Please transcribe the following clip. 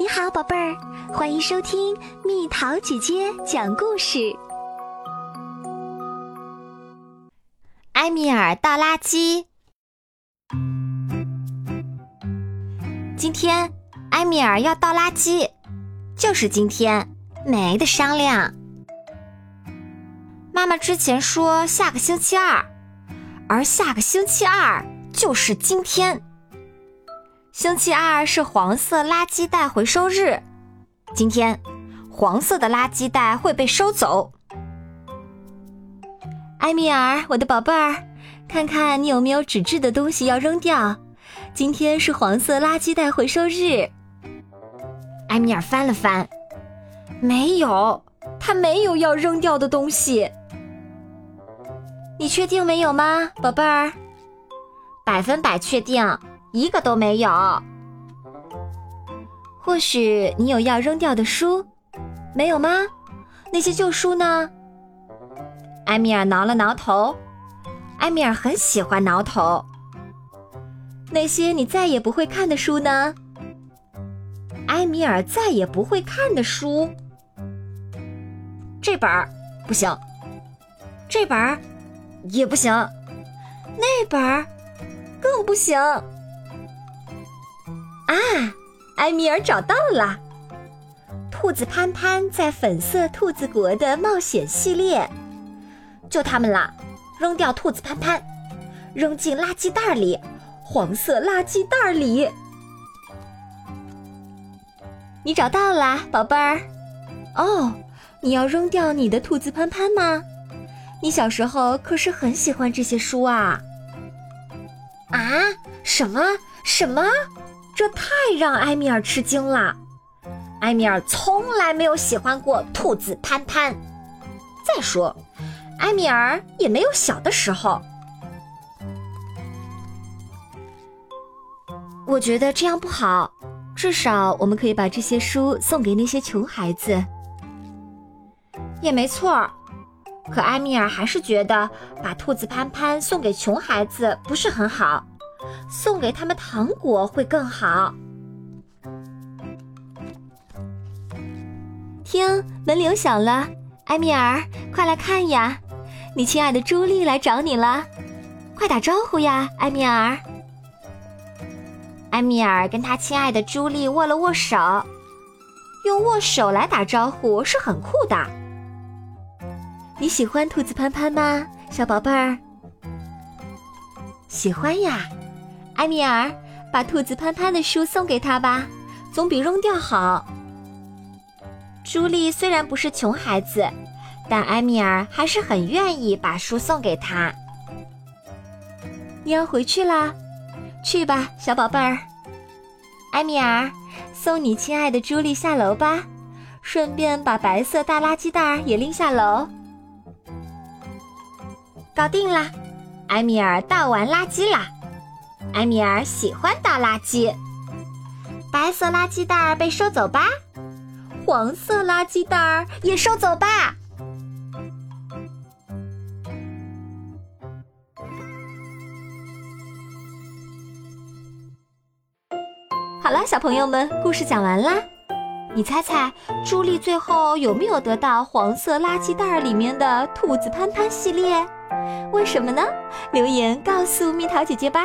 你好，宝贝儿，欢迎收听蜜桃姐姐讲故事。埃米尔倒垃圾。今天，埃米尔要倒垃圾，就是今天，没得商量。妈妈之前说下个星期二，而下个星期二就是今天。星期二是黄色垃圾袋回收日，今天黄色的垃圾袋会被收走。埃米尔，我的宝贝儿，看看你有没有纸质的东西要扔掉。今天是黄色垃圾袋回收日。埃米尔翻了翻，没有，他没有要扔掉的东西。你确定没有吗，宝贝儿？百分百确定。一个都没有。或许你有要扔掉的书，没有吗？那些旧书呢？埃米尔挠了挠头。埃米尔很喜欢挠头。那些你再也不会看的书呢？埃米尔再也不会看的书。这本儿不行，这本儿也不行，那本儿更不行。啊，埃米尔找到了！兔子潘潘在粉色兔子国的冒险系列，就他们啦！扔掉兔子潘潘，扔进垃圾袋里，黄色垃圾袋里。你找到啦，宝贝儿！哦，你要扔掉你的兔子潘潘吗？你小时候可是很喜欢这些书啊！啊？什么？什么？这太让埃米尔吃惊了。埃米尔从来没有喜欢过兔子潘潘。再说，埃米尔也没有小的时候。我觉得这样不好。至少我们可以把这些书送给那些穷孩子。也没错。可埃米尔还是觉得把兔子潘潘送给穷孩子不是很好。送给他们糖果会更好。听，门铃响了，埃米尔，快来看呀！你亲爱的朱莉来找你了，快打招呼呀，埃米尔。埃米尔跟他亲爱的朱莉握了握手，用握手来打招呼是很酷的。你喜欢兔子潘潘吗，小宝贝儿？喜欢呀。埃米尔，把兔子潘潘的书送给他吧，总比扔掉好。朱莉虽然不是穷孩子，但埃米尔还是很愿意把书送给他。你要回去啦，去吧，小宝贝儿。埃米尔，送你亲爱的朱莉下楼吧，顺便把白色大垃圾袋也拎下楼。搞定啦，埃米尔倒完垃圾啦。埃米尔喜欢倒垃圾，白色垃圾袋被收走吧，黄色垃圾袋也收走吧。好了，小朋友们，故事讲完啦。你猜猜，朱莉最后有没有得到黄色垃圾袋里面的兔子潘潘系列？为什么呢？留言告诉蜜桃姐姐吧。